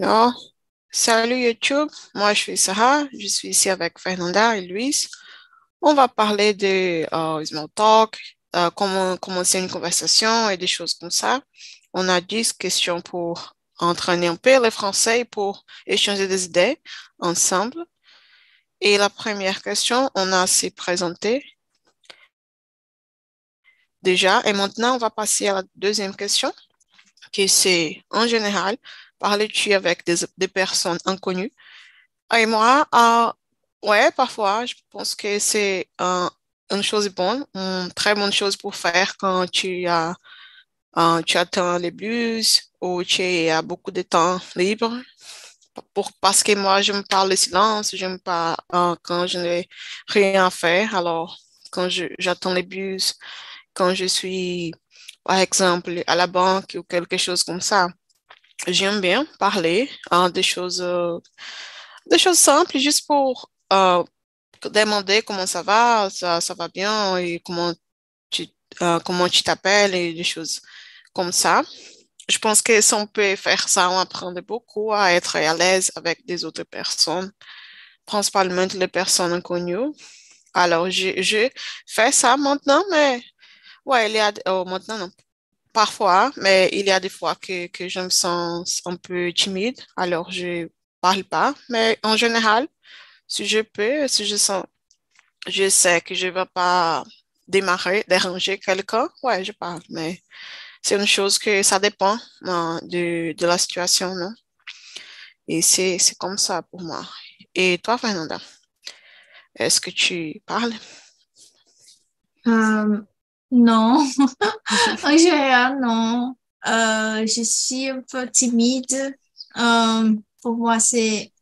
Alors, salut YouTube, moi je suis Sarah, je suis ici avec Fernanda et Luis. On va parler de euh, small talk, euh, comment commencer une conversation et des choses comme ça. On a 10 questions pour entraîner un peu le français pour échanger des idées ensemble. Et la première question, on a assez présenté déjà. Et maintenant, on va passer à la deuxième question, qui c'est en général, parles-tu avec des, personnes inconnues? Et moi, euh, ouais, parfois, je pense que c'est euh, une chose bonne, une très bonne chose pour faire quand tu euh, tu attends les bus ou tu as beaucoup de temps libre. Pour, parce que moi, je me parle le silence, je me parle euh, quand je n'ai rien à faire. Alors, quand j'attends les bus, quand je suis, par exemple, à la banque ou quelque chose comme ça, j'aime bien parler hein, des choses, euh, des choses simples, juste pour euh, demander comment ça va, ça, va bien et comment tu euh, comment tu t'appelles et des choses comme ça. Je pense que si on peut faire ça, on apprend beaucoup à être à l'aise avec des autres personnes, principalement les personnes inconnues. Alors, je, je fais ça maintenant, mais ouais, il y a, oh, maintenant, non, parfois, mais il y a des fois que, que je me sens un peu timide, alors je parle pas. Mais en général, si je peux, si je sens, je sais que je ne vais pas démarrer, déranger quelqu'un, ouais, je parle. Mais c'est une chose que ça dépend euh, de, de la situation, non? Et c'est, comme ça pour moi. Et toi, Fernanda, est-ce que tu parles? Um, non, en général, non. Euh, je suis un peu timide. Euh, pour moi, c'est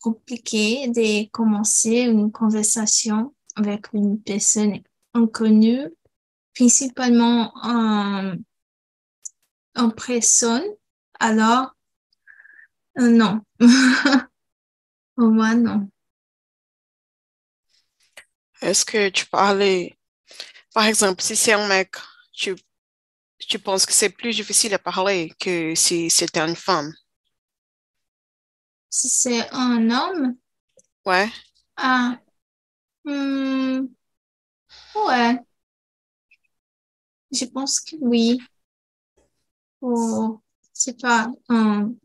compliqué de commencer une conversation avec une personne inconnue, principalement en, en personne. Alors, euh, non. pour moi, non. Est-ce que tu parlais, par exemple, si c'est un mec, tu, tu penses que c'est plus difficile à parler que si c'était une femme? Si c'est un homme, Ouais. ah, hmm, ouais, je pense que oui. Ou, c'est pas, on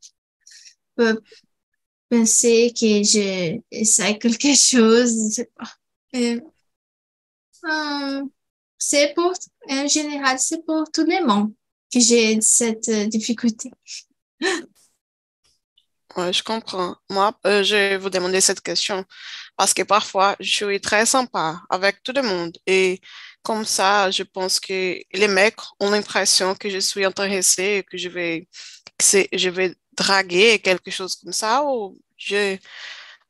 peut penser que je essaie quelque chose, je sais pas. Euh, c'est pour, en général, c'est pour tout le monde que j'ai cette euh, difficulté. Ouais, je comprends. Moi, euh, je vais vous demander cette question parce que parfois, je suis très sympa avec tout le monde et comme ça, je pense que les mecs ont l'impression que je suis intéressée, que je vais, que je vais draguer quelque chose comme ça ou je,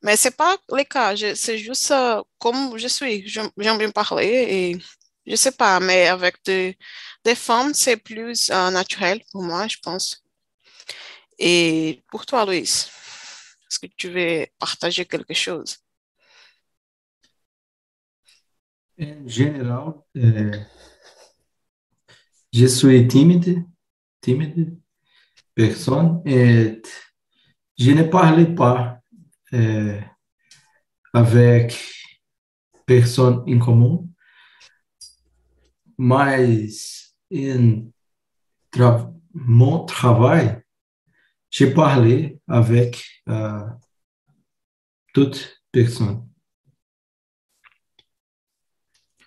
mais c'est pas le cas. C'est juste euh, comme je suis. J'aime bien parler et je sais pas, mais avec des, femmes, c'est plus euh, naturel pour moi, je pense. Et pour toi, Louis, est-ce que tu veux partager quelque chose? En général, euh, je suis timide, timide personne et je ne parle pas euh, avec personne en commun, mas em mon travail, je parle avec euh, toute personne.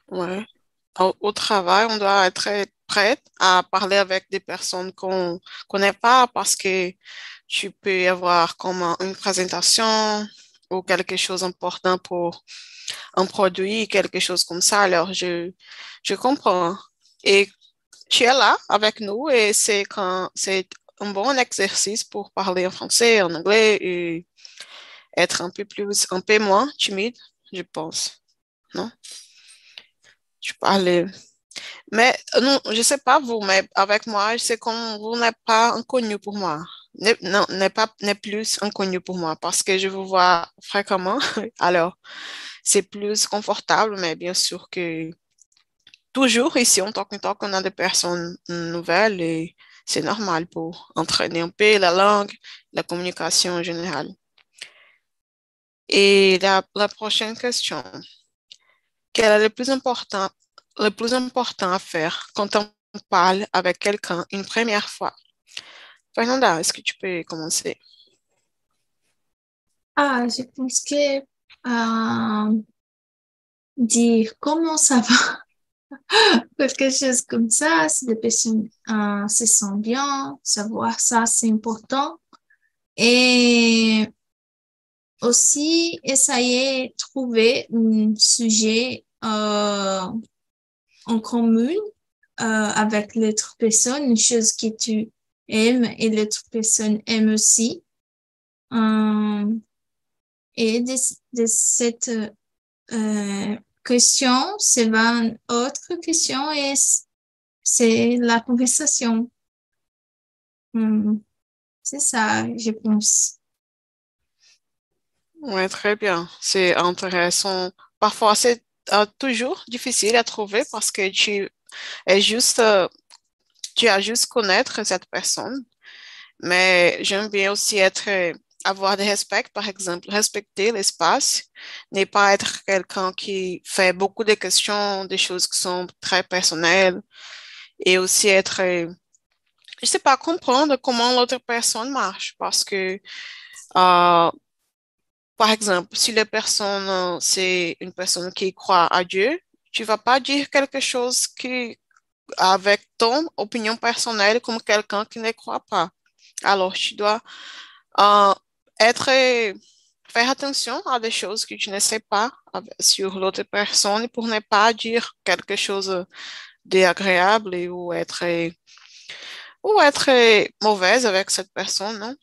Ouais. Au, travail, on doit être prêt à parler avec des personnes qu'on connaît pas parce que tu peux avoir comme une présentation ou quelque chose d'important pour un produit, quelque chose comme ça. Alors, je, je comprends. Et tu es là avec nous et c'est quand, c'est un bon exercice pour parler en français, en anglais et être un peu plus, un peu moins timide, je pense. Non? Tu parles. Mais non, je sais pas vous, mais avec moi, c'est comme vous n'êtes pas inconnu pour moi. Non, n'est pas, plus inconnu pour moi parce que je vous vois fréquemment. Alors, c'est plus confortable, mais bien sûr que toujours ici, en tant tant qu'on a des personnes nouvelles et c'est normal pour entraîner un peu la langue la communication en général. Et la, la prochaine question. Quel est le plus important, le plus important à faire quand on parle avec quelqu'un une première fois? Fernanda, est-ce que tu peux commencer? Ah, je pense que euh, dire comment ça va, quelque chose comme ça, si les personnes euh, se sentent bien, savoir ça, c'est important. Et aussi, essayer de trouver un sujet euh, en commun euh, avec l'autre personne, une chose que tu aimes et l'autre personne aime aussi. Et de, de cette euh, question, c'est une autre question et c'est la conversation. Hmm. C'est ça, je pense. Oui, très bien. C'est intéressant. Parfois, c'est euh, toujours difficile à trouver parce que tu es juste, euh, tu as juste connaître cette personne. Mais j'aime bien aussi être, avoir du respect, par exemple, respecter l'espace, ne pas être quelqu'un qui fait beaucoup de questions, des choses qui sont très personnelles et aussi être, je sais pas, comprendre comment l'autre personne marche parce que euh, par exemple, si la personne, euh, c'est une personne qui croit à Dieu, tu vas pas dire quelque chose qui, avec ton opinion personnelle comme quelqu'un qui ne croit pas. Alors, tu dois euh, être, faire attention à des choses que tu ne sais pas sur l'autre personne pour ne pas dire quelque chose d'agréable ou être, ou être mauvaise avec cette personne, non?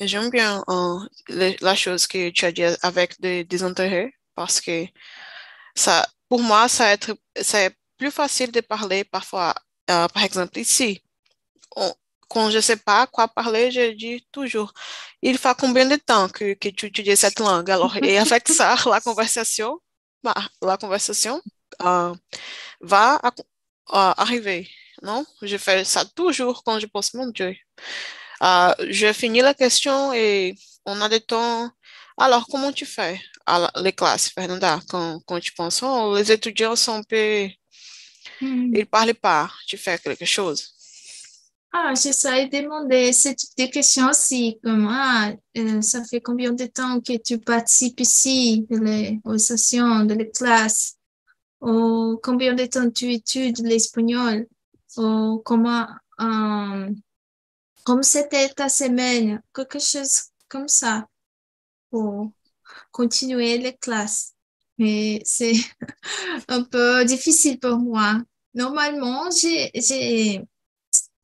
J'aime bien euh, la chose que tu as dit avec des, intérêts parce que ça, pour moi, ça être, c'est plus facile de parler parfois. Euh, par exemple, ici, quand je sais pas quoi parler, je dis toujours, il faut combien de temps que, que tu étudies cette langue? Alors, et avec ça, la conversation, la conversation euh, va arriver. Non? Je fais ça toujours quand je pense, mon Dieu, euh, je finis la question et on a des temps. Alors, comment tu fais à les classes, Fernanda, quand, quand tu penses, oh, les étudiants sont un peu... Hmm. Ils ne parlent pas, tu fais quelque chose. Ah, j'essaie de demander ce type de questions aussi, comme, ah, euh, ça fait combien de temps que tu participes ici aux sessions, de les classes, ou combien de temps tu études l'espagnol, ou comment, euh, comme c'était ta semaine, quelque chose comme ça pour continuer les classes. Mais c'est un peu difficile pour moi. Normalement, j'ai, j'ai,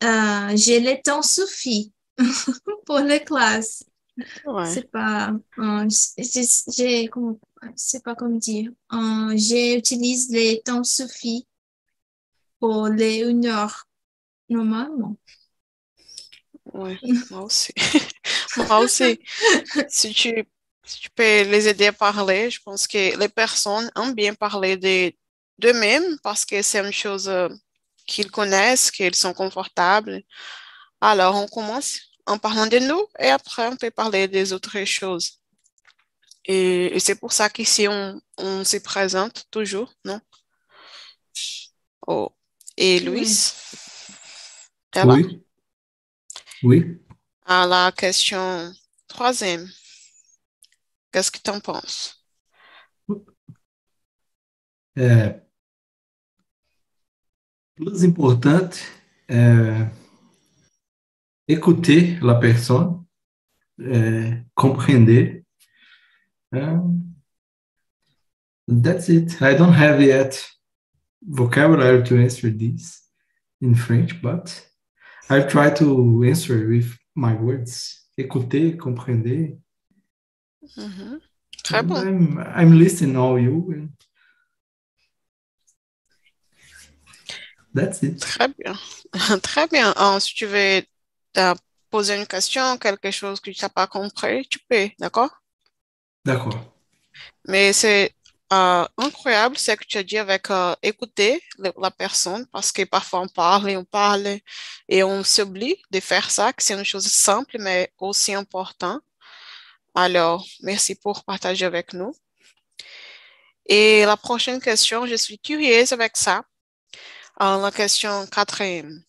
euh, j'ai le temps suffit pour les classes. C'est pas, euh, j'ai, c'est pas comme dire. Euh, j'utilise les temps suffit pour les une heure normalement. Oui, moi aussi. moi aussi. si, tu, tu peux les aider à parler, je pense que les personnes aiment bien parler d'eux-mêmes parce que c'est une chose qu'ils connaissent, qu'ils sont confortables. Alors, on commence en parlant de nous et après, on peut parler des autres choses. Et, c'est pour ça qu'ici, on, on se présente toujours, non? Oh. Et Louis? Oui. Oui. À la question troisième, qu'est-ce que tu en penses? É, plus importante é écouter la personne, é, compreender. that's it. I don't have yet vocabulary to answer this in French, but I try to answer with my words. Écouter, comprender. Mm-hmm. Très bon. I'm, I'm listening all you. And that's it. Très bien. Très bien. Alors, si tu veux poser une question, quelque chose que tu n'as pas compris, tu peux, d'accord? D'accord. Mais c'est euh, incroyable ce que tu as dit avec euh, écouter le- la personne parce que parfois on parle et on parle et on s'oublie de faire ça, que c'est une chose simple mais aussi importante. Alors, merci pour partager avec nous. Et la prochaine question, je suis curieuse avec ça. La question quatrième.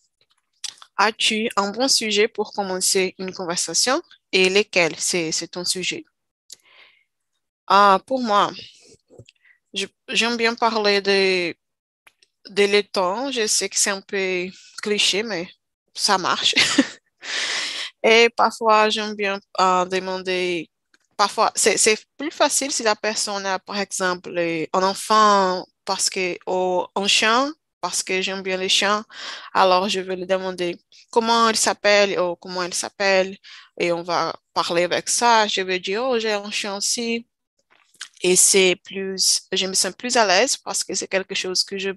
As-tu un bon sujet pour commencer une conversation et lesquels? C'est ton sujet? Ah, pour moi, j'aime bien parler de, de l'étang. Je sais que c'est un peu cliché, mais ça marche. Et parfois, j'aime bien euh, demander, parfois, c'est, plus facile si la personne a, par exemple, un enfant parce que, ou un chien, parce que j'aime bien les chiens. Alors, je vais lui demander comment il s'appelle ou comment il s'appelle. Et on va parler avec ça. Je vais dire, oh, j'ai un chien aussi. Et c'est plus, je me sens plus à l'aise parce que c'est quelque chose que je,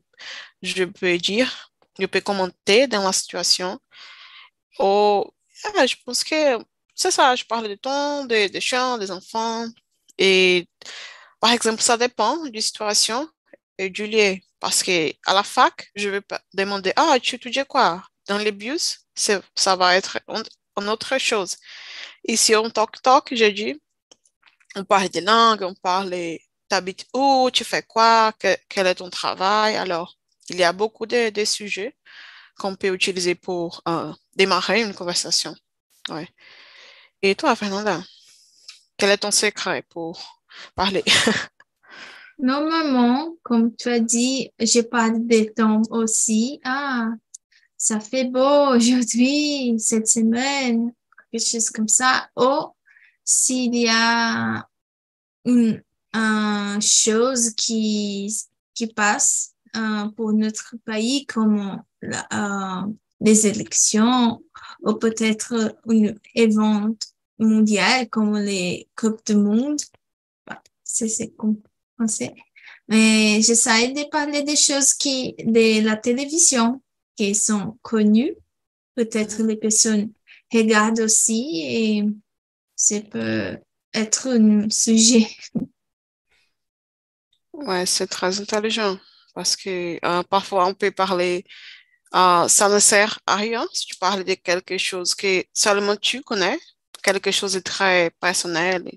je peux dire, je peux commenter dans la situation. Ou, ah, je pense que c'est ça, je parle de ton, des des chiens, des enfants. Et par exemple, ça dépend de la situation lieu. Parce que à la fac, je vais pas demander, ah, tu étudies quoi? Dans les bus, ça va être une, autre chose. Ici, on toc-toc, j'ai dit, on parle des langues, on parle, t'habites où, tu fais quoi, que- quel est ton travail? Alors, il y a beaucoup de, de sujets qu'on peut utiliser pour euh, démarrer une conversation. Ouais. Et toi, Fernanda, quel est ton secret pour parler? Normalement, comme tu as dit, je parle des temps aussi. Ah, ça fait beau aujourd'hui, cette semaine, quelque chose comme ça. Ou s'il y a une, une chose qui, qui passe euh, pour notre pays, comme la- euh, les élections, ou peut-être un événement mondial comme les Coupes du Monde. C'est c'est comme Mais j'essaie de parler des choses qui, de la télévision, qui sont connues. Peut-être les personnes regardent aussi et ça peut être un sujet. Ouais, c'est très intelligent parce que euh, parfois on peut parler, euh, ça ne sert à rien si tu parles de quelque chose que seulement tu connais, quelque chose de très personnel,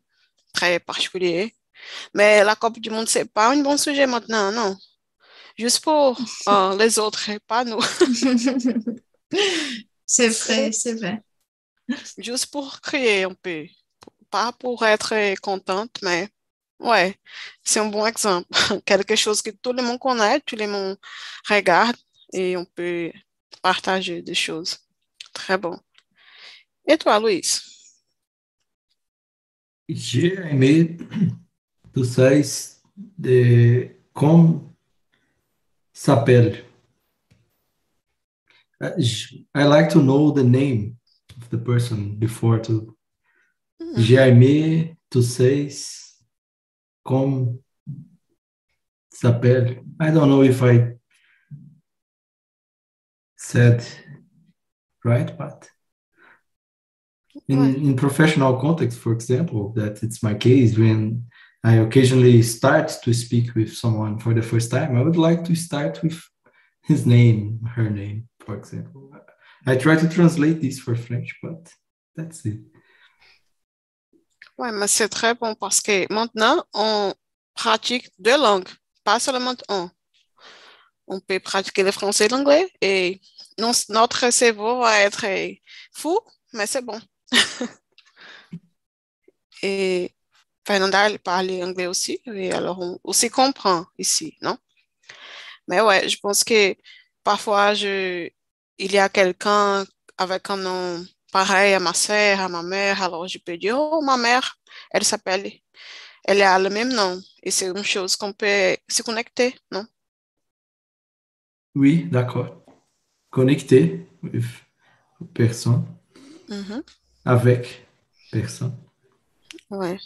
très particulier. Mais la Coupe du Monde, c'est pas un bon sujet maintenant, non. Juste pour euh, les autres pas nous. C'est vrai, c'est vrai. Juste pour crier un peu. Pas pour être contente, mais ouais, c'est un bon exemple. Quelque chose que tout le monde connaît, tout le monde regarde et on peut partager des choses. Très bon. Et toi, Louise? J'ai aimé tu sais de como s'appelle. Uh, I like to know the name of the person before to. Hmm. J'ai aimé tu sais s'appelle. I don't know if I said right, but in, in professional context, for example, that it's my case when I occasionally start to speak with someone for the first time, I would like to start with his name, her name, for example. I try to translate this for French, but that's it. Ouais, mais c'est très bon parce que maintenant, on pratique deux langues, pas seulement un. On peut pratiquer le français et l'anglais et notre cerveau va être fou, mais c'est bon. Et Fernanda, elle parle anglais aussi, et alors on, on s'y comprend ici, non? Mais ouais, je pense que parfois, je, il y a quelqu'un avec un nom pareil à ma sœur, à ma mère, alors je peux dire, oh, ma mère, elle s'appelle, elle a le même nom, et c'est une chose qu'on peut se connecter, non? Oui, d'accord. Connecté with personne, Mhm. avec personne. Ouais.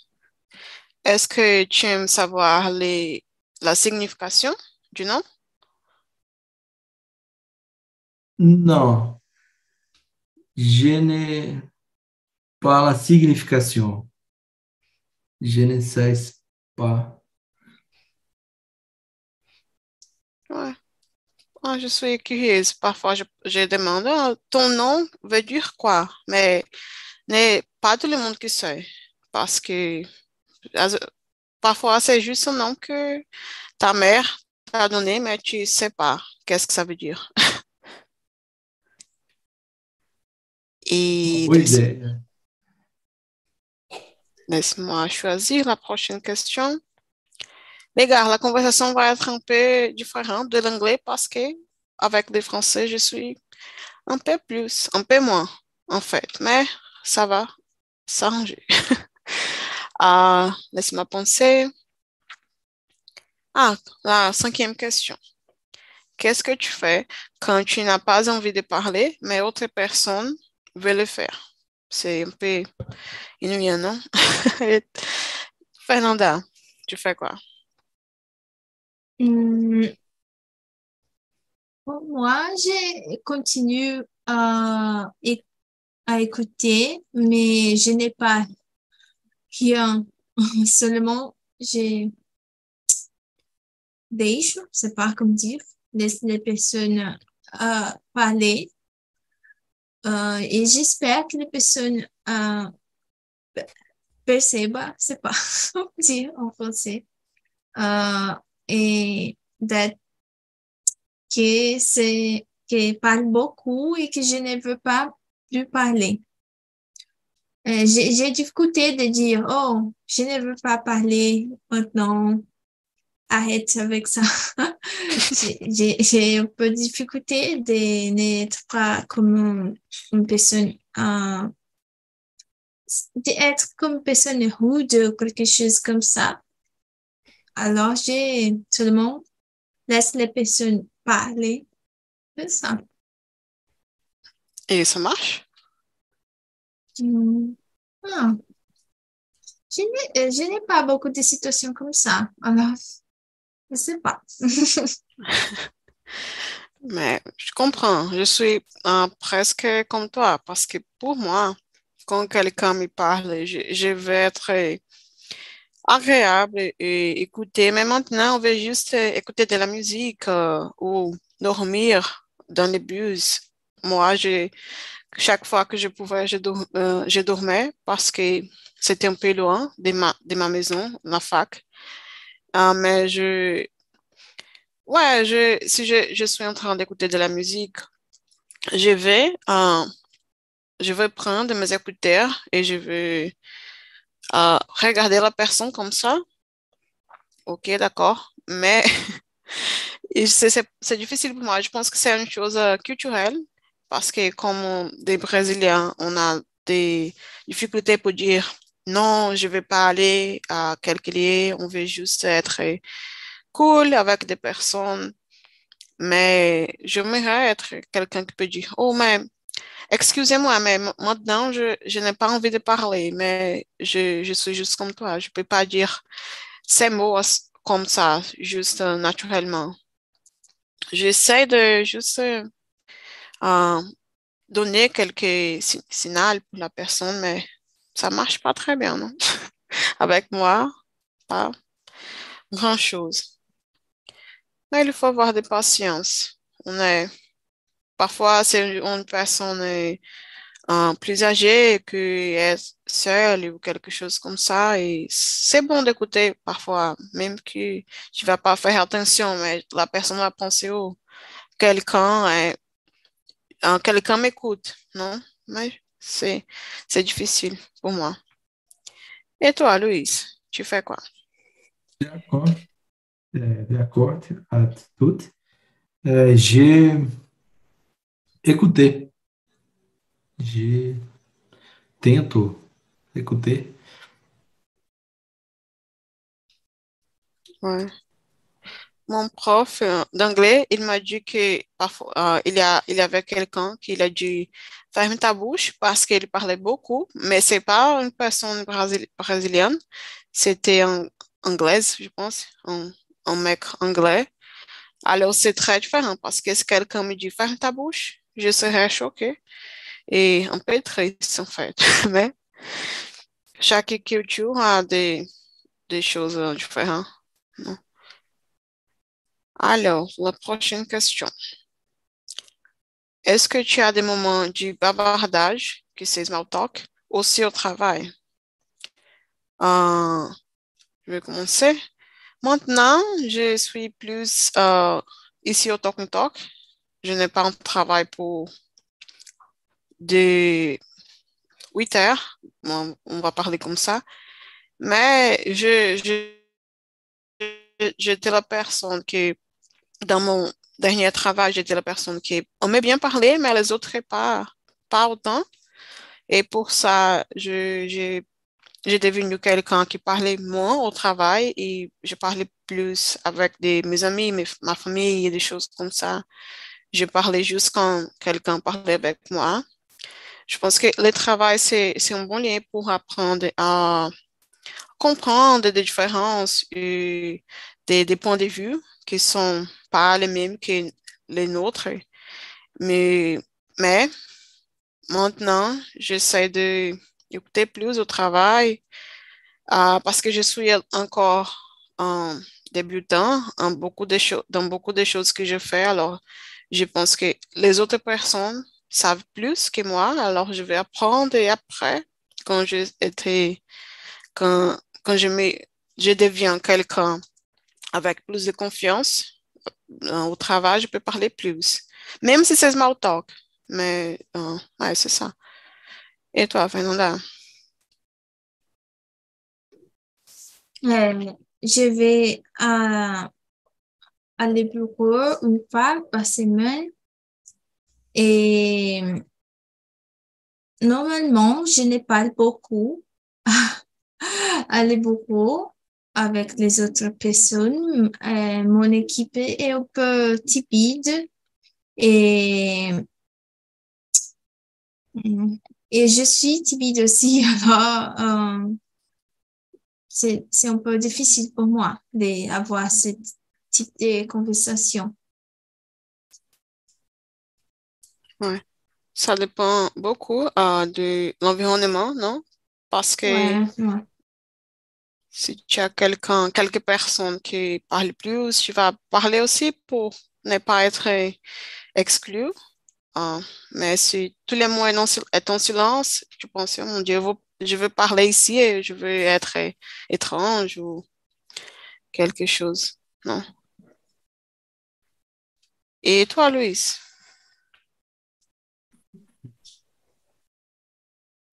Est-ce que tu aimes savoir la signification du nom? Non. Je n'ai pas la signification. Je ne sais pas. Ouais. Ah, je suis curieuse. Parfois, je, demande, ah, ton nom veut dire quoi? Mais, mais pas tout le monde qui sait. Parce que parfois, c'est juste un nom que ta mère t'a donné, mais tu sais pas qu'est-ce que ça veut dire. Et ideia. laisse-moi choisir la prochaine question. Les gars, la conversation va être un peu différente de l'anglais parce que avec les Français, je suis un peu plus, un peu moins, en fait, mais ça va s'arranger. Ah, laisse-moi penser. Ah, la cinquième question. Qu'est-ce que tu fais quand tu n'as pas envie de parler, mais autre personne veut le faire? C'est un peu ennuyant, non? Fernanda, tu fais quoi? Hmm, moi, je continue à écouter, mais je n'ai pas rien. Seulement, je deixe, c'est pas comme dire, laisse les personnes euh, parler. Euh, et j'espère que les personnes euh, pe- percebent, c'est pas dire en français, euh, et d'être que c'est parle beaucoup et que je ne veux pas plus parler. Euh, j'ai difficulté de dire oh je ne veux pas parler maintenant. Arrête avec ça. J'ai un peu de difficulté de n'être pas comme une personne euh, d'être comme une personne rude ou quelque chose comme ça. Alors j'ai seulement laisse les personnes parler. C'est ça. Et ça marche? Hmm. Ah. Je n'ai, euh, je n'ai pas beaucoup de situations comme ça. Alors, je sais pas. Mais je comprends, je suis euh, presque comme toi, parce que pour moi, quand quelqu'un me parle, je, je vais être agréable et, et écouter. Mais maintenant, on veut juste euh, écouter de la musique euh, ou dormir dans les bus. Moi, je, chaque fois que je pouvais, euh, je dormais parce que c'était un peu loin de ma, maison, la fac. Ah, mais je, ouais, si je, suis en train d'écouter de la musique, je vais, euh, je vais prendre mes écouteurs et je vais euh, regarder la personne comme ça. Ok, d'accord. Mais c'est difficile pour moi. Je pense que c'est une chose euh, culturelle parce que comme des Brésiliens, on a des difficultés pour dire non, je vais pas aller à quelque lieu, on veut juste être cool avec des personnes. Mais j'aimerais être quelqu'un qui peut dire, oh, mais excusez-moi, mais maintenant, je, je n'ai pas envie de parler, mais je, je suis juste comme toi. Je peux pas dire ces mots comme ça, juste euh, naturellement. J'essaie de juste donner quelques si- signaux pour la personne, mais ça marche pas très bien, non? Avec moi, pas grand-chose. Mais il faut avoir de patience. On est, parfois, c'est une personne euh, euh, plus âgée qui est seule ou quelque chose comme ça. Et c'est bon d'écouter parfois, même que tu vas pas faire attention, mais la personne va penser, oh, quelqu'un est- quelqu'un m'écoute, non? Mais c'est, c'est difficile pour moi. Et toi, Louise, tu fais quoi? D'accord. É, d'accord à tout. Euh, j'ai écouté. J'ai tento écouter. Ouais. Mon prof euh, d'anglais, il m'a dit que parfois euh, il y a, il y avait quelqu'un qui a dit ferme ta bouche parce qu'il parlait beaucoup, mais c'est pas une personne brésilienne, c'était un anglaise, je pense, un, mec anglais. Alors c'est très différent parce que si quelqu'un me dit ferme ta bouche, je serais choquée et un peu triste en fait. Mais chaque culture a des, choses euh, différentes. Alors, la prochaine question. Est-ce que tu as des moments de bavardage, que c'est small talk, aussi au travail? Euh, je vais commencer. Maintenant, je suis plus euh, ici au Talk Talk. Je n'ai pas un travail pour des 8 heures. on va parler comme ça. Mais je, j'étais la personne qui, dans mon dernier travail, j'étais la personne qui aimait bien parler, mais les autres pas, pas autant. Et pour ça, j'ai devenu quelqu'un qui parlait moins au travail et je parlais plus avec mes amis, ma famille des choses comme ça. Je parlais juste quand quelqu'un parlait avec moi. Je pense que le travail, c'est, un bon lien pour apprendre à comprendre des différences et des points de vue qui sont pas les mêmes que les nôtres. Mais, mais maintenant, j'essaie de écouter plus au travail euh, parce que je suis encore un débutant en beaucoup de dans beaucoup de choses que je fais. Alors, je pense que les autres personnes savent plus que moi. Alors, je vais apprendre et après, quand je quand, quand je me, je deviens quelqu'un avec plus de confiance au travail, je peux parler plus. Même si c'est small talk. Mais, euh, ouais, c'est ça. Et toi, Fernanda? Euh, je vais à, à le bureau une fois par semaine et normalement, je ne parle beaucoup à le avec les autres personnes. Euh, mon équipe est un peu timide et et je suis timide aussi, alors euh, c'est, un peu difficile pour moi d'avoir ce type de conversation. Ouais. Ça dépend beaucoup euh, de l'environnement, non? Parce que si tu as quelqu'un, quelques personnes qui parlent plus, tu vas parler aussi pour ne pas être exclu. Ah, mais si tous les mots est en silence, tu penses, oh mon Dieu, je veux parler ici et je veux être étrange ou quelque chose. Non. Et toi, Louis?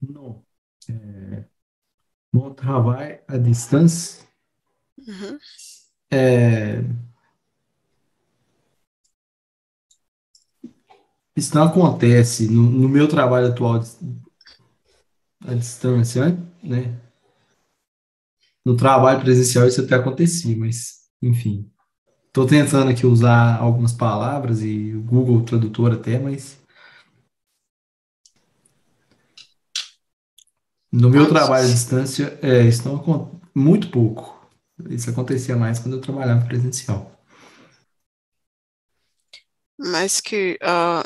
Non. É, mon travail à distance Uhum. é, Isso não acontece no, no meu trabalho atual à distância, né? No trabalho presencial isso até acontecia, mas enfim. Estou tentando aqui usar algumas palavras e o Google Tradutor até, mas no meu trabalho à distância, é, isso não muito pouco. Isso acontecia mais quando eu trabalhava presencial. Mas que euh,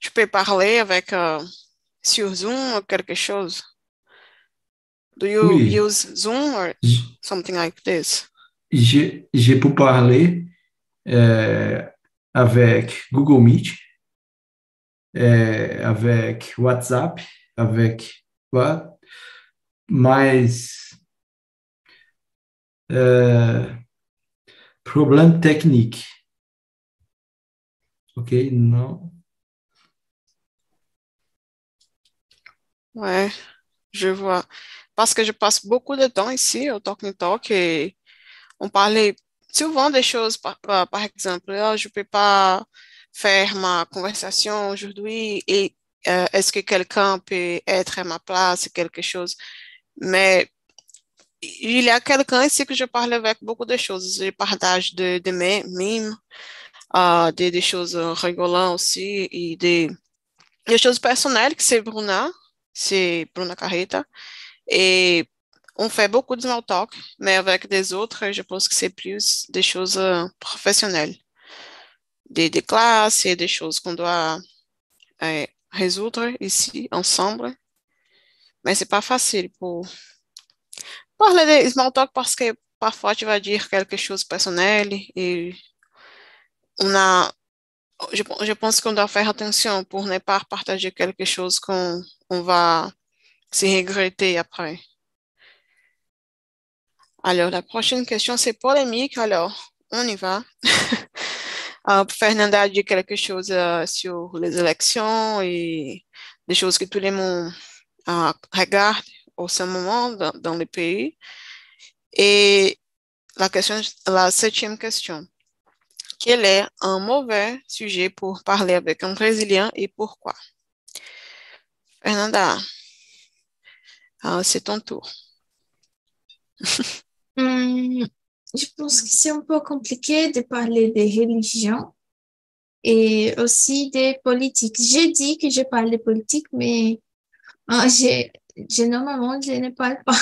tu peux parler avec euh, sur Zoom ou quelque chose? Do you Oui. use Zoom or something like this? J'ai j'ai pu parler euh, avec Google Meet, euh, avec WhatsApp, avec quoi? Mas euh, problème technique. Ok, non. Ouais, je vois. Parce que je passe beaucoup de temps ici au Talk Talk et on parlait souvent des choses, par, exemple, je ne peux pas faire ma conversation aujourd'hui et euh, est-ce que quelqu'un peut être à ma place, quelque chose. Mais il y a quelqu'un ici que je parle avec beaucoup de choses. Je partage de, de mes mimes, euh, des, des choses rigolantes aussi et des, des choses personnelles que c'est Bruna, c'est Bruna Carreta. Et on fait beaucoup de small talk, mais avec des autres, je pense que c'est plus des choses professionnelles, des, des classes et des choses qu'on doit euh, résoudre ici ensemble. Mais c'est pas facile pour parler de small talk parce que parfois tu vas dire quelque chose de personnel et on a, je, je pense qu'on doit faire attention pour ne pas partager quelque chose qu'on on va se regretter après. Alors, la prochaine question, c'est polémique. Alors, on y va. euh, Fernanda a dit quelque chose euh, sur les élections et des choses que tout le monde regarde au ce moment dans, le pays. Et la question, la septième question. Quel est un mauvais sujet pour parler avec un Brésilien et pourquoi? Fernanda, euh, c'est ton tour. Hum, je pense que c'est un peu compliqué de parler des religions et aussi des politiques. J'ai dit que je parle de politique, mais euh, j'ai- normalement, je ne parle pas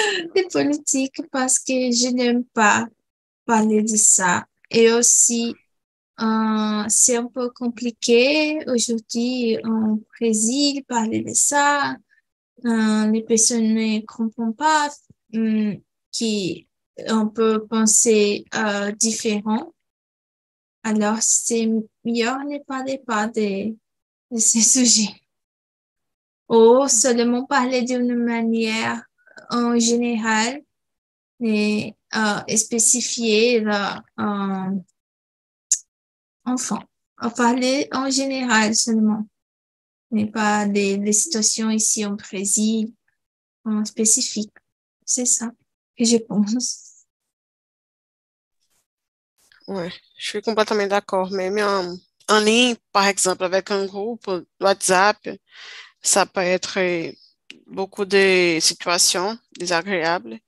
de politique parce que je n'aime pas parler de ça. Et aussi, euh, c'est un peu compliqué aujourd'hui en Brésil parler de ça. Euh, les personnes ne comprennent pas hum, qui on peut penser euh, différent. Alors, c'est mieux ne parler pas de, de ces sujets. Ou seulement parler d'une manière en général et euh, spécifier la, euh, parler en général seulement, mais pas des, situations ici en Brésil en spécifique. C'est ça que je pense. Ouais, je suis complètement d'accord. Même en, en ligne, par exemple, avec un groupe WhatsApp, ça peut être beaucoup de situations désagréables.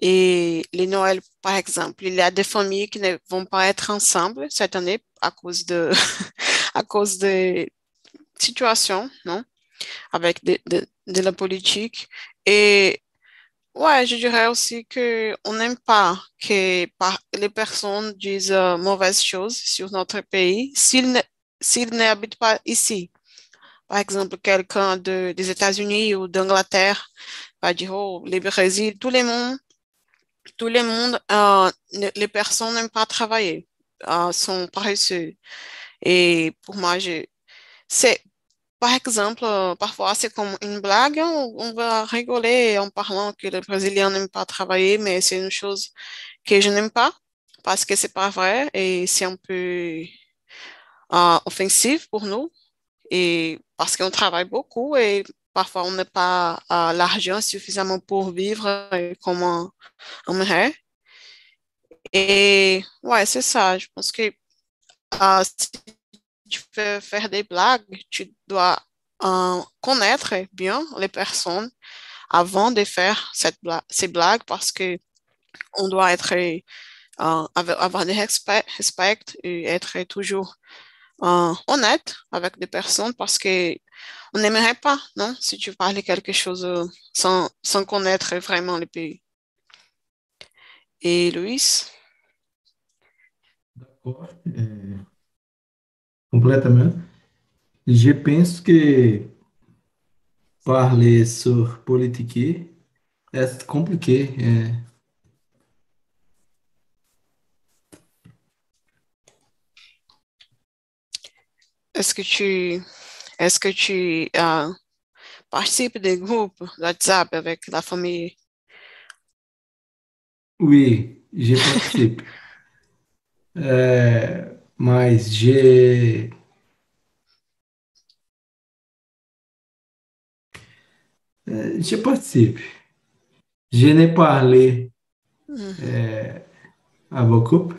Et les Noëls, par exemple, il y a des familles qui ne vont pas être ensemble cette année à cause de, à cause de situations, non? Avec de, de, de la politique. Et ouais, je dirais aussi que on n'aime pas que les personnes disent euh, mauvaises choses sur notre pays s'ils n'habitent pas ici. Par exemple, quelqu'un de, des États-Unis ou d'Angleterre va dire, oh, le Brésil, tout le monde tout le monde, euh, les personnes n'aiment pas travailler, euh, sont paresseux. Et pour moi, je, c'est, par exemple, euh, parfois c'est comme une blague, on, on va rigoler en parlant que les Brésiliens n'aiment pas travailler, mais c'est une chose que je n'aime pas parce que c'est pas vrai et c'est un peu offensif pour nous et parce qu'on travaille beaucoup et parfois on n'a pas euh, l'argent suffisamment pour vivre comme on aimerait. Et ouais, c'est ça. Je pense que euh, si tu veux faire des blagues, tu dois euh, connaître bien les personnes avant de faire cette blague, ces blagues parce que on doit être euh, avoir des respect, respect et être toujours euh, honnête avec des personnes parce que on n'aimerait pas, non, si tu parlais quelque chose sans, sans connaître vraiment le pays. Et Luis? D'accord. É, completamente. Je pense que parler sur politique est compliqué. É, Est-ce que tu, est-ce que tu euh, participes des groupes WhatsApp avec la famille? Oui, je participe. É, mas je, é, je participe. Je n'ai parlé Mhm. é, à beaucoup,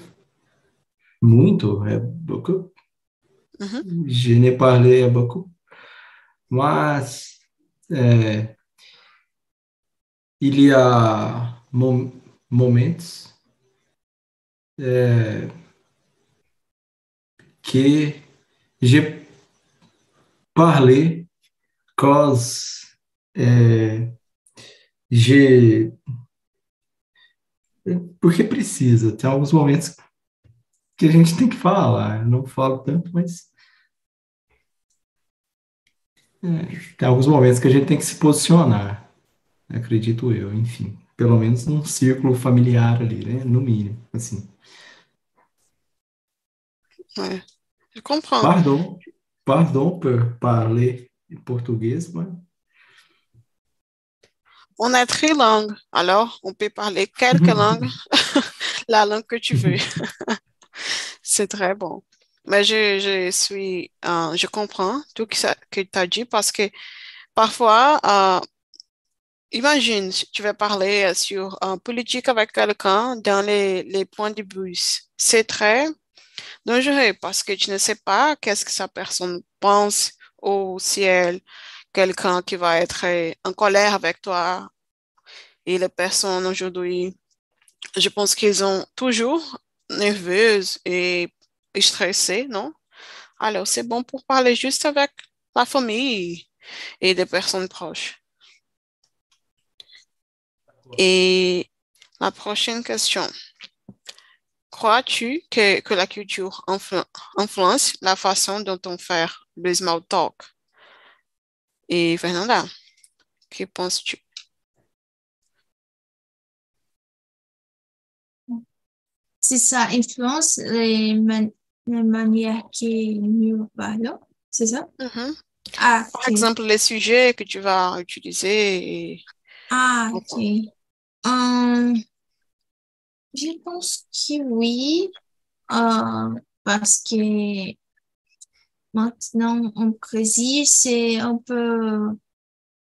muito, é beaucoup. Mhm. Je parlé à beaucoup, mas é, y a mom- momentos é, que je parlé cause é, je porque precisa. Tem alguns momentos que a gente tem que falar. Eu não falo tanto, mas é, tem alguns momentos que a gente tem que se posicionar. Acredito eu, enfim. Pelo menos num círculo familiar ali, né? No mínimo, assim. Je comprends. Pardon, pardon pour parler portugais, mais On a trilingue, alors on peut parler quelques langues, la langue que tu veux. C'est très bon. Mais je, je suis, euh, je comprends tout ce que tu as dit parce que parfois, euh, imagine, tu vas parler sur un politique avec quelqu'un dans les, les points de bus. C'est très dangereux parce que tu ne sais pas qu'est-ce que sa personne pense ou si elle, quelqu'un qui va être en colère avec toi. Et les personnes aujourd'hui, je pense qu'ils sont toujours nerveuses et stressées, non? Alors, c'est bon pour parler juste avec la famille et des personnes proches. Et la prochaine question. Crois-tu que, la culture influ- influence la façon dont on fait le small talk? Et Fernanda, que penses-tu? Si ça influence les, les manières que nous parlons, c'est ça? Mhm. Ah, Par exemple, les sujets que tu vas utiliser. et- Ah, ok. Hum, je pense que oui, euh, parce que maintenant en Brésil, c'est un peu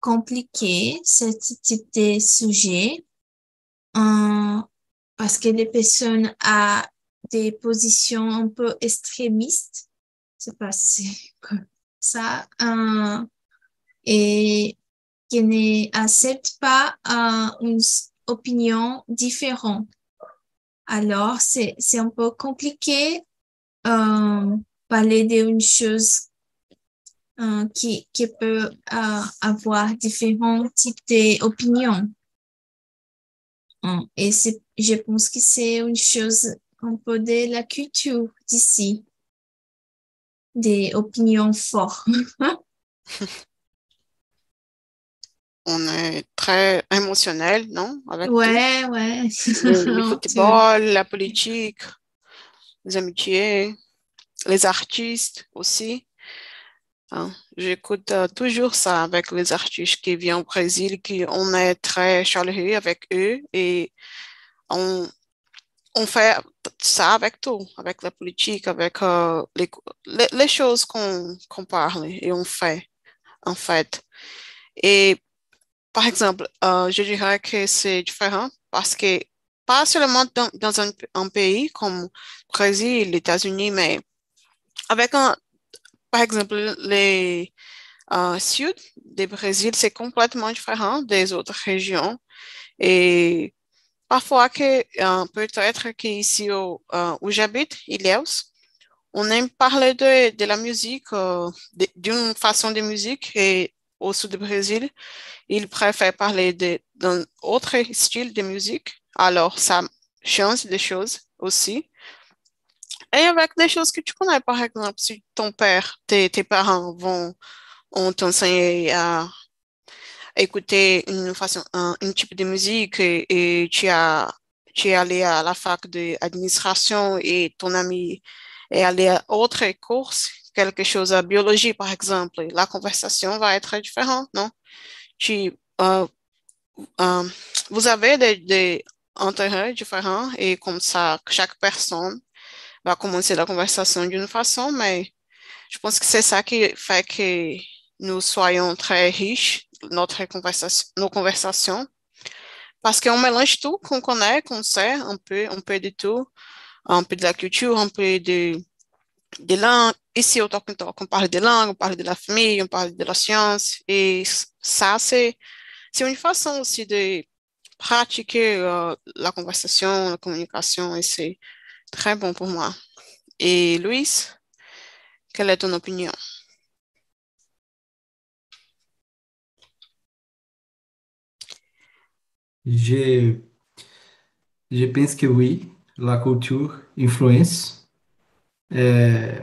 compliqué, ce type de sujet, euh, parce que les personnes ont des positions un peu extrémistes. Pas si c'est comme ça. euh, et qui n'acceptent pas euh, une opinion différente. Alors, c'est, un peu compliqué euh, parler d'une chose euh, qui, qui peut avoir différents types d'opinions. Euh, Et je pense que c'est une chose un peu de la culture d'ici, des opinions fortes. On est très émotionnel, non? Avec tout? Ouais, ouais. Le, football, la politique, les amitiés, les artistes aussi. Hein, J'écoute euh, toujours ça avec les artistes qui viennent au Brésil, qui on est très chaleureux avec eux et on, on fait ça avec tout, avec la politique, avec euh, les, choses qu'on qu'on parle et on fait, en fait. Et par exemple, euh, je dirais que c'est différent parce que pas seulement dans, un, pays comme le Brésil, les États-Unis, mais avec un, par exemple, les euh, sud du Brésil, c'est complètement différent des autres régions. Et parfois que euh, peut-être qu'ici où, euh, où j'habite, Ilhéus, on aime parler de, la musique, euh, d'une façon de musique et au sud du Brésil, ils préfèrent parler d'un autre style de musique. Alors, ça change des choses aussi. Et avec des choses que tu connais, par exemple, si ton père, tes, tes parents vont, ont t'enseigné à écouter une façon, un, type de musique et, tu as, tu es allé à la fac d'administration et ton ami est allé à autre course, quelque chose à biologie, par exemple, la conversation va être différente, non? Tu, euh, euh, vous avez des intérêts différents et comme ça, chaque personne va commencer la conversation d'une façon, mais je pense que c'est ça qui fait que nous soyons très riches, notre conversation, nos conversations, parce qu'on mélange tout, qu'on connaît, qu'on sait, un peu, un peu de tout, un peu de la culture, un peu de, de langue. Ici, au on parle de langue, on parle de la famille, on parle de la science, et ça, c'est, une façon aussi de pratiquer euh, la conversation, la communication, et c'est très bon pour moi. Et Louise, quelle est ton opinion? Je, je pense que oui, la culture influence euh,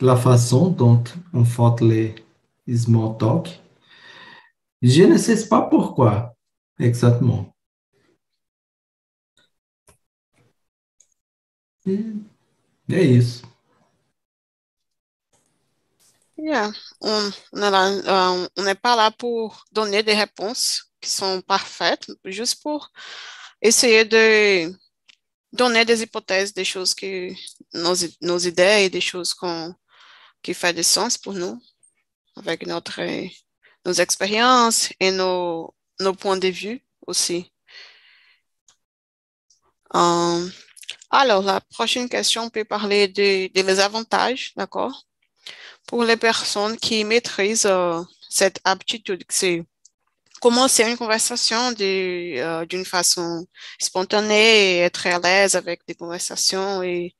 la façon dont on fait les small talk. Je ne sais pas pourquoi exactement. É isso. Euh, on n'est pas là pour donner des réponses qui sont parfaites, juste pour essayer de donner des hypothèses, des choses que nos, nos idées et des choses qui font du sens pour nous, avec notre, nos expériences et nos, points de vue aussi. Euh, alors, la prochaine question, on peut parler de, de les avantages, d'accord? Pour les personnes qui maîtrisent euh, cette aptitude, c'est commencer une conversation euh, d'une façon spontanée et être à l'aise avec des conversations et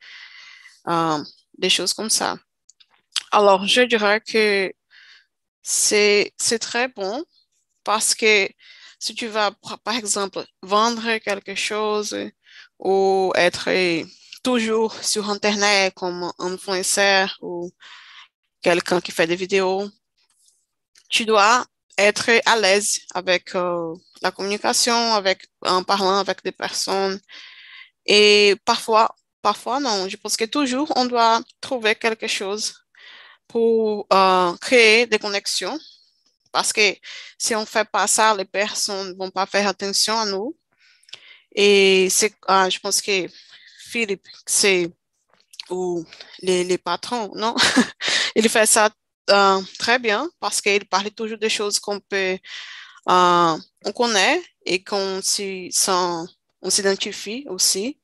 euh, des choses comme ça. Alors, je dirais que c'est, c'est très bon parce que si tu vas, par exemple, vendre quelque chose ou être toujours sur Internet comme influenceur ou quelqu'un qui fait des vidéos, tu dois être à l'aise avec euh, la communication, avec, en parlant avec des personnes. Et parfois, parfois non, je pense que toujours on doit trouver quelque chose pour euh, créer des connexions. Parce que si on ne fait pas ça, les personnes ne vont pas faire attention à nous. Et c'est, euh, je pense que Philippe, c'est, ou les, les patrons, non? Il fait ça euh, très bien parce qu'il parle toujours des choses qu'on peut, euh, on connaît et qu'on on s'identifie aussi.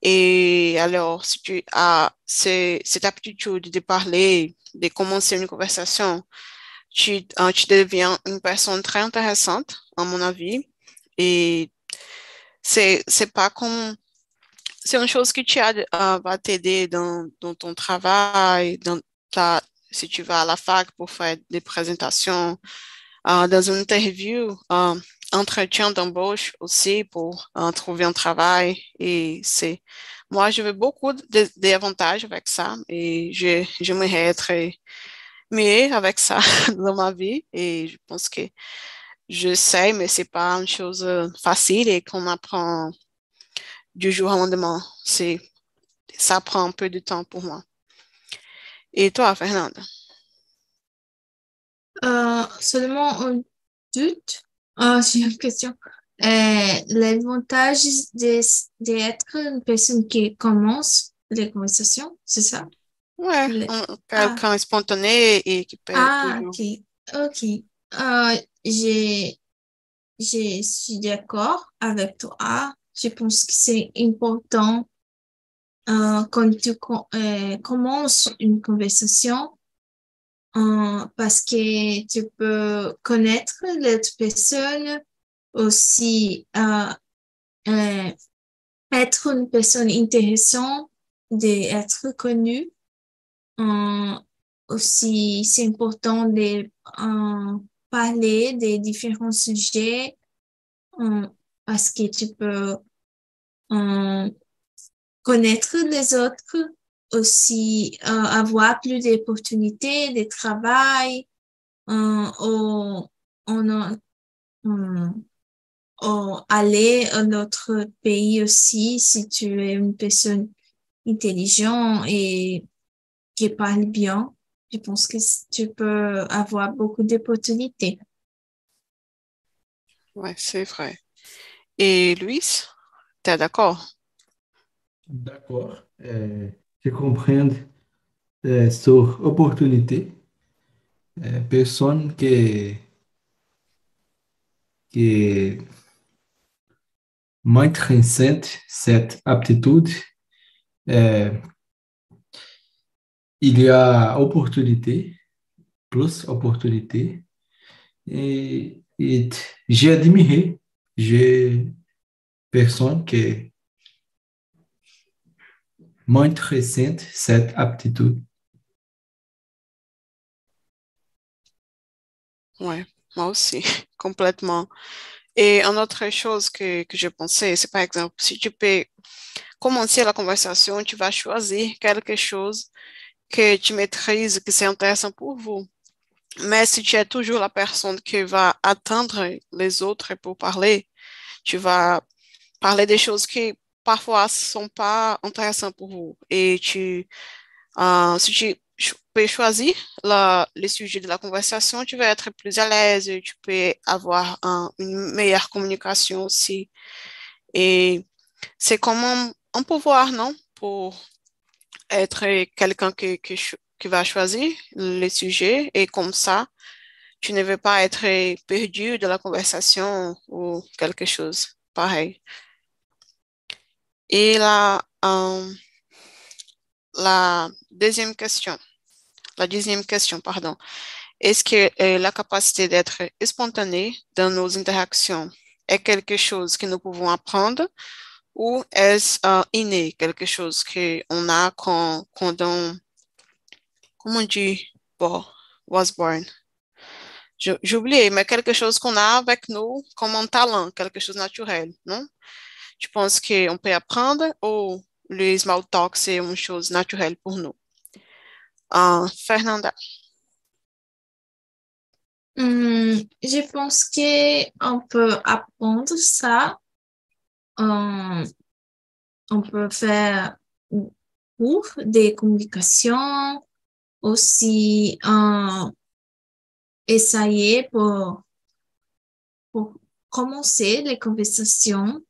Et alors, si tu as cette aptitude de parler, de commencer une conversation, tu, euh, tu deviens une personne très intéressante, à mon avis. Et c'est, c'est pas comme, c'est une chose qui va t'aider dans, dans ton travail, dans si tu vas à la fac pour faire des présentations, euh, dans une interview, euh, entretien d'embauche aussi pour euh, trouver un travail. Et c'est, moi, je veux beaucoup d'avantages avec ça et je, j'aimerais être mieux avec ça dans ma vie. Et je pense que je sais, mais c'est pas une chose facile et qu'on apprend du jour au lendemain. C'est, ça prend un peu de temps pour moi. Et toi, Fernanda? Euh, seulement un doute. Ah, j'ai une question. Euh, L'avantage d'être une personne qui commence les conversations, c'est ça? Ouais, Le- quelqu'un est spontané et qui peut Ah, toujours- ok. Ok. Euh, j'ai, je suis d'accord avec toi. Je pense que c'est important euh, quand tu euh, commences une conversation euh, parce que tu peux connaître l'autre personne, aussi euh, euh, être une personne intéressante, d'être connue. Aussi, c'est important de parler des différents sujets parce que tu peux connaître les autres, aussi euh, avoir plus d'opportunités de travail, euh, on, on- ou aller à notre pays aussi si tu es une personne intelligente et qui parle bien. Je pense que tu peux avoir beaucoup d'opportunités. Ouais, c'est vrai. Et Luis, t'es d'accord? D'accord. É, je compreendo é, sur opportunité. É, personne que, que cette aptitude, il y a opportunité, plus opportunité. Et, j'ai admiré, j'ai personne que maintient cette aptitude. Ouais, moi aussi, complètement. Et une autre chose que, que je pensais, c'est par exemple, si tu peux commencer la conversation, tu vas choisir quelque chose que tu maîtrises, que c'est intéressant pour vous. Mais si tu es toujours la personne qui va attendre les autres pour parler, tu vas parler des choses qui parfois sont pas intéressants pour vous. Et tu, euh, si tu peux choisir la, les sujets de la conversation, tu vas être plus à l'aise tu peux avoir une meilleure communication aussi. Et c'est comme un, pouvoir, non? Pour être quelqu'un qui va choisir les sujets et comme ça, tu ne veux pas être perdu de la conversation ou quelque chose pareil. Et la, euh, la deuxième question, la deuxième question, pardon. Est-ce que euh, la capacité d'être spontané dans nos interactions est quelque chose que nous pouvons apprendre ou est-ce euh, inné, quelque chose qu'on a quand, quand on, comment on dit, bon, was born? J'ai oublié, mais quelque chose qu'on a avec nous comme un talent, quelque chose naturel, non? Je pense qu'on peut apprendre ou le small talk, c'est une chose naturelle pour nous? Uh, Fernanda. Hum, je pense qu'on peut apprendre ça. Hum, on peut faire cours de communication, aussi um, essayer pour, pour commencer les conversations,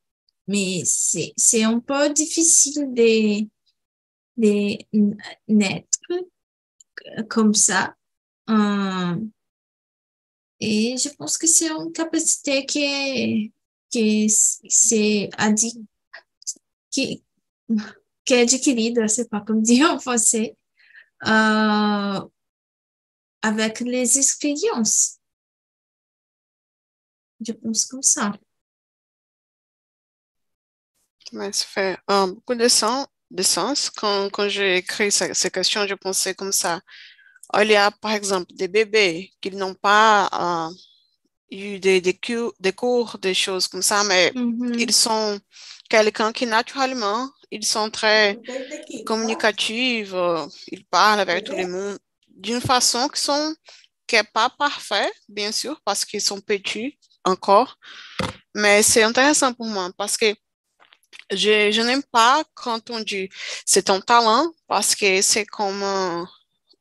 mais c'est un peu difficile de, de naître comme ça. Euh, et je pense que c'est une capacité qui, qui c'est qui, qui est adquirida, c'est pas comme dire en français, euh, avec les expériences. Je pense comme ça. Ça fait beaucoup de sens. De sens. Quand, quand j'ai écrit ces, questions, je pensais comme ça. Il y a, par exemple, des bébés qui n'ont pas euh, eu des, des, des, cours, des choses comme ça, mais Mhm. ils sont quelqu'un qui, naturellement, ils sont très communicatifs, euh, ils parlent avec tout le monde d'une façon qui sont qui est pas parfait, bien sûr, parce qu'ils sont petits encore, mais c'est intéressant pour moi parce que je, n'aime pas quand on dit c'est ton talent parce que c'est comme euh,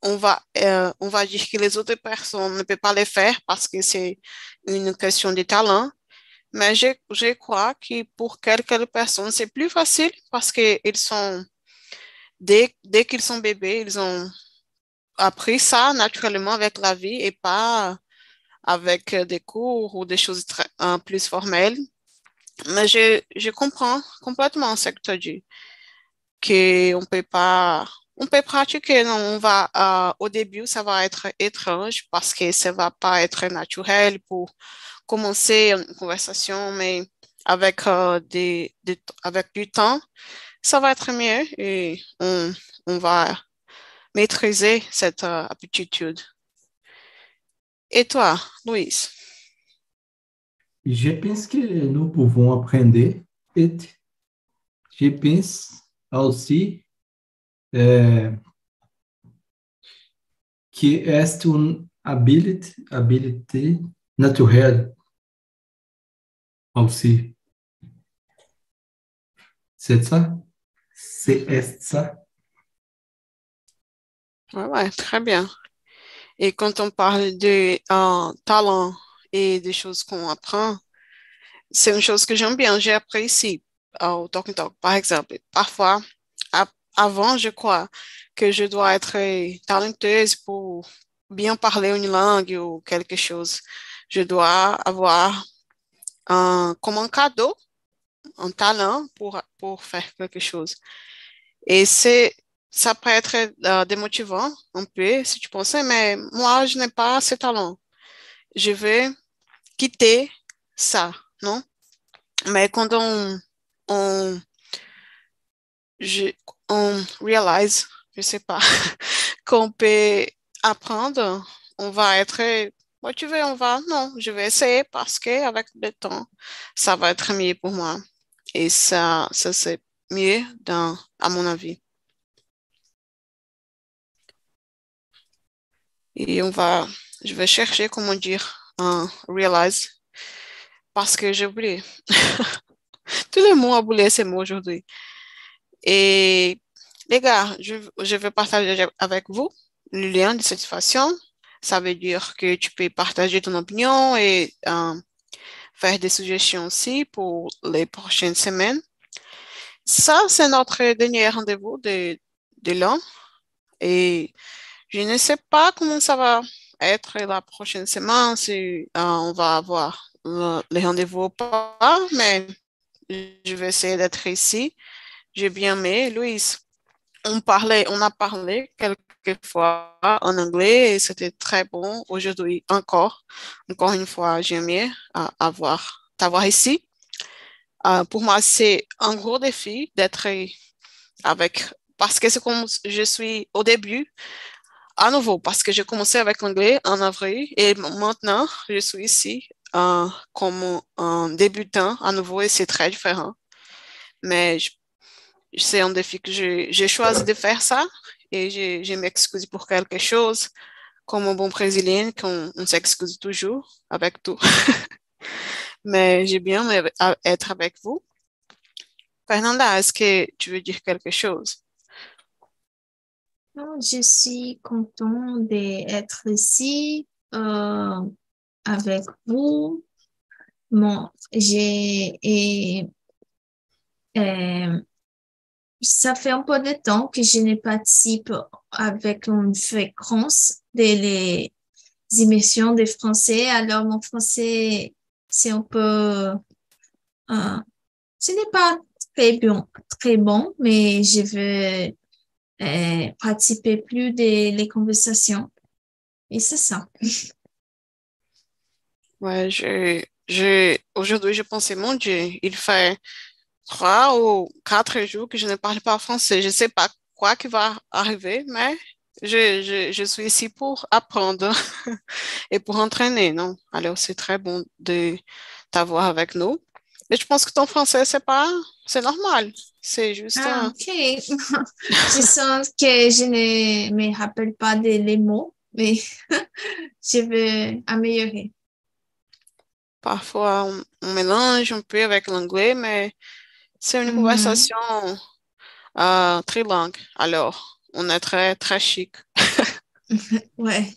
on va euh, on va dire que les autres personnes ne peuvent pas le faire parce que c'est une question de talent. Mais je, je crois que pour quelques personnes, c'est plus facile parce qu'ils sont, dès, dès qu'ils sont bébés, ils ont appris ça naturellement avec la vie et pas avec des cours ou des choses très, plus formelles. Mais je, je comprends complètement ce que tu as dit, qu'on peut pas, on peut pratiquer, non, on va, euh, au début, ça va être étrange parce que ça va pas être naturel pour commencer une conversation, mais avec, euh, des, avec du temps, ça va être mieux et on, on va maîtriser cette euh, aptitude. Et toi, Louise? Je pense que nous pouvons apprendre et je pense aussi euh, que est une habilité, habilité naturelle aussi. C'est ça? C'est ça? Ouais, ouais, très bien. Et quand on parle de euh, talent et des choses qu'on apprend, c'est une chose que j'aime bien. J'ai appris au Talk Talk, par exemple. Parfois, avant, je crois que je dois être talentueuse pour bien parler une langue ou quelque chose. Je dois avoir comme un cadeau, un talent pour, pour faire quelque chose. Et c'est ça peut être euh, démotivant un peu si tu pensais, mais moi, je n'ai pas ce talent. Je vais quitter ça, non? Mais quand on, on, je, on réalise, je sais pas, qu'on peut apprendre, on va être motivé, on va, non, je vais essayer parce que avec le temps, ça va être mieux pour moi. Et ça, ça c'est mieux dans, à mon avis. Et on va, je vais chercher comment dire un realize parce que j'ai oublié. Tous les mots ont oublié ces mots aujourd'hui. Et les gars, je, je vais partager avec vous le lien de façon. Ça veut dire que tu peux partager ton opinion et euh, faire des suggestions aussi pour les prochaines semaines. Ça, c'est notre dernier rendez-vous de, de l'an. Et je ne sais pas comment ça va être la prochaine semaine, si euh, on va avoir les rendez-vous ou pas, mais je vais essayer d'être ici. J'ai bien aimé, Louise. On parlait, on a parlé quelques fois en anglais et c'était très bon. Aujourd'hui encore, encore une fois, j'ai aimé euh, avoir t'avoir ici. Euh, pour moi, c'est un gros défi d'être avec, parce que c'est comme je suis au début, à nouveau, parce que j'ai commencé avec l'anglais en avril et maintenant, je suis ici euh, comme un débutant à nouveau et c'est très différent. Mais c'est un défi que j'ai choisi de faire ça et je, m'excuse pour quelque chose. Comme un bon Brésilien, qu'on on, s'excuse toujours avec tout. Mais j'ai bien être avec vous. Fernanda, est-ce que tu veux dire quelque chose? Je suis content d'être ici euh, avec vous. Bon, j'ai et, euh, ça fait un peu de temps que je ne participe avec une fréquence des émissions de français. Alors, mon français, c'est un peu, euh, ce n'est pas très bon, très bon, mais je veux euh, participer plus des les conversations. Et c'est ça. Ouais, je, je, aujourd'hui, je pensais, mon Dieu, il fait trois ou quatre jours que je ne parle pas français. Je ne sais pas quoi qui va arriver, mais je, je, je suis ici pour apprendre et pour entraîner, non? Alors, c'est très bon de t'avoir avec nous. Mais je pense que ton français, c'est pas, c'est normal. C'est juste. Ah, ok. je sens que je ne me rappelle pas des les mots, mais je vais améliorer. Parfois, on, mélange un peu avec l'anglais, mais c'est une mm-hmm. conversation euh, très longue. Alors, on est très, très chic. ouais.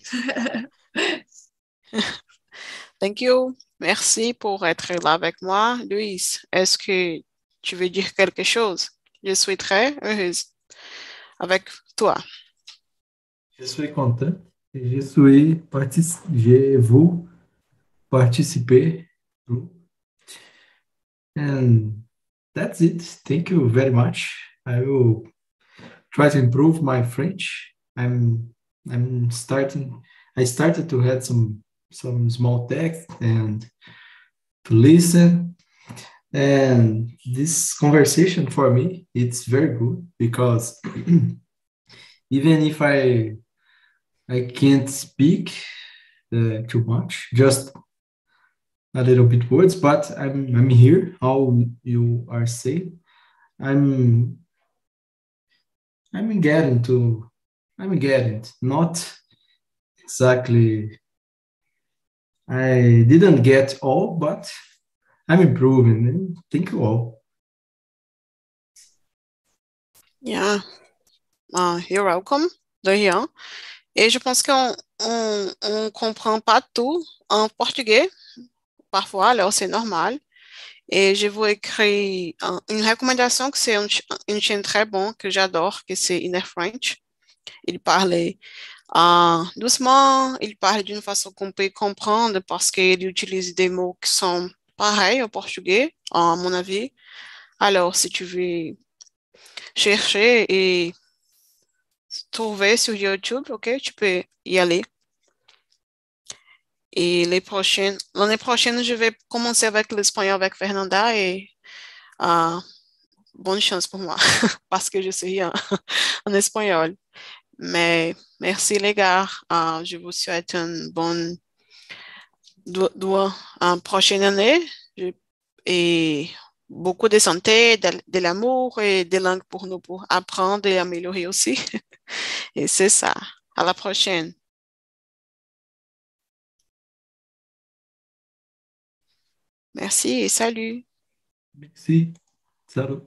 Thank you. Merci pour être là avec moi. Louise, est-ce que tu veux dire quelque chose? Je suis très heureuse avec toi. Je suis content. Je suis je vous participer. And that's it. Thank you very much. I will try to improve my French. I'm I'm starting I started to have some some small text and to listen. And this conversation for me, it's very good because even if I I can't speak uh, too much, just a little bit words, but I'm I'm here. How you are saying, I'm I'm getting to I'm getting not exactly. I didn't get all, but I'm improving. Thank you all. Yeah, uh, you're welcome. De Et je pense qu'on on, on comprend pas tout en portugais parfois, alors c'est normal. Et je vous écris une recommandation que c'est une, chaîne très bonne que j'adore, que c'est Inner French. Il parle euh, doucement, il parle d'une façon qu'on peut comprendre parce qu'il utilise des mots qui sont pareils au portugais, à mon avis. Alors, si tu veux chercher et trouver sur YouTube, ok, tu peux y aller. Et l'année prochaine, je vais commencer avec l'espagnol avec Fernanda et uh, bonne chance pour moi parce que je suis en, espagnol. Mais merci les gars. Uh, je vous souhaite une bonne une prochaine année et beaucoup de santé, de, de l'amour et des langues pour nous pour apprendre et améliorer aussi. et c'est ça. À la prochaine. Merci et salut. Merci. Salut.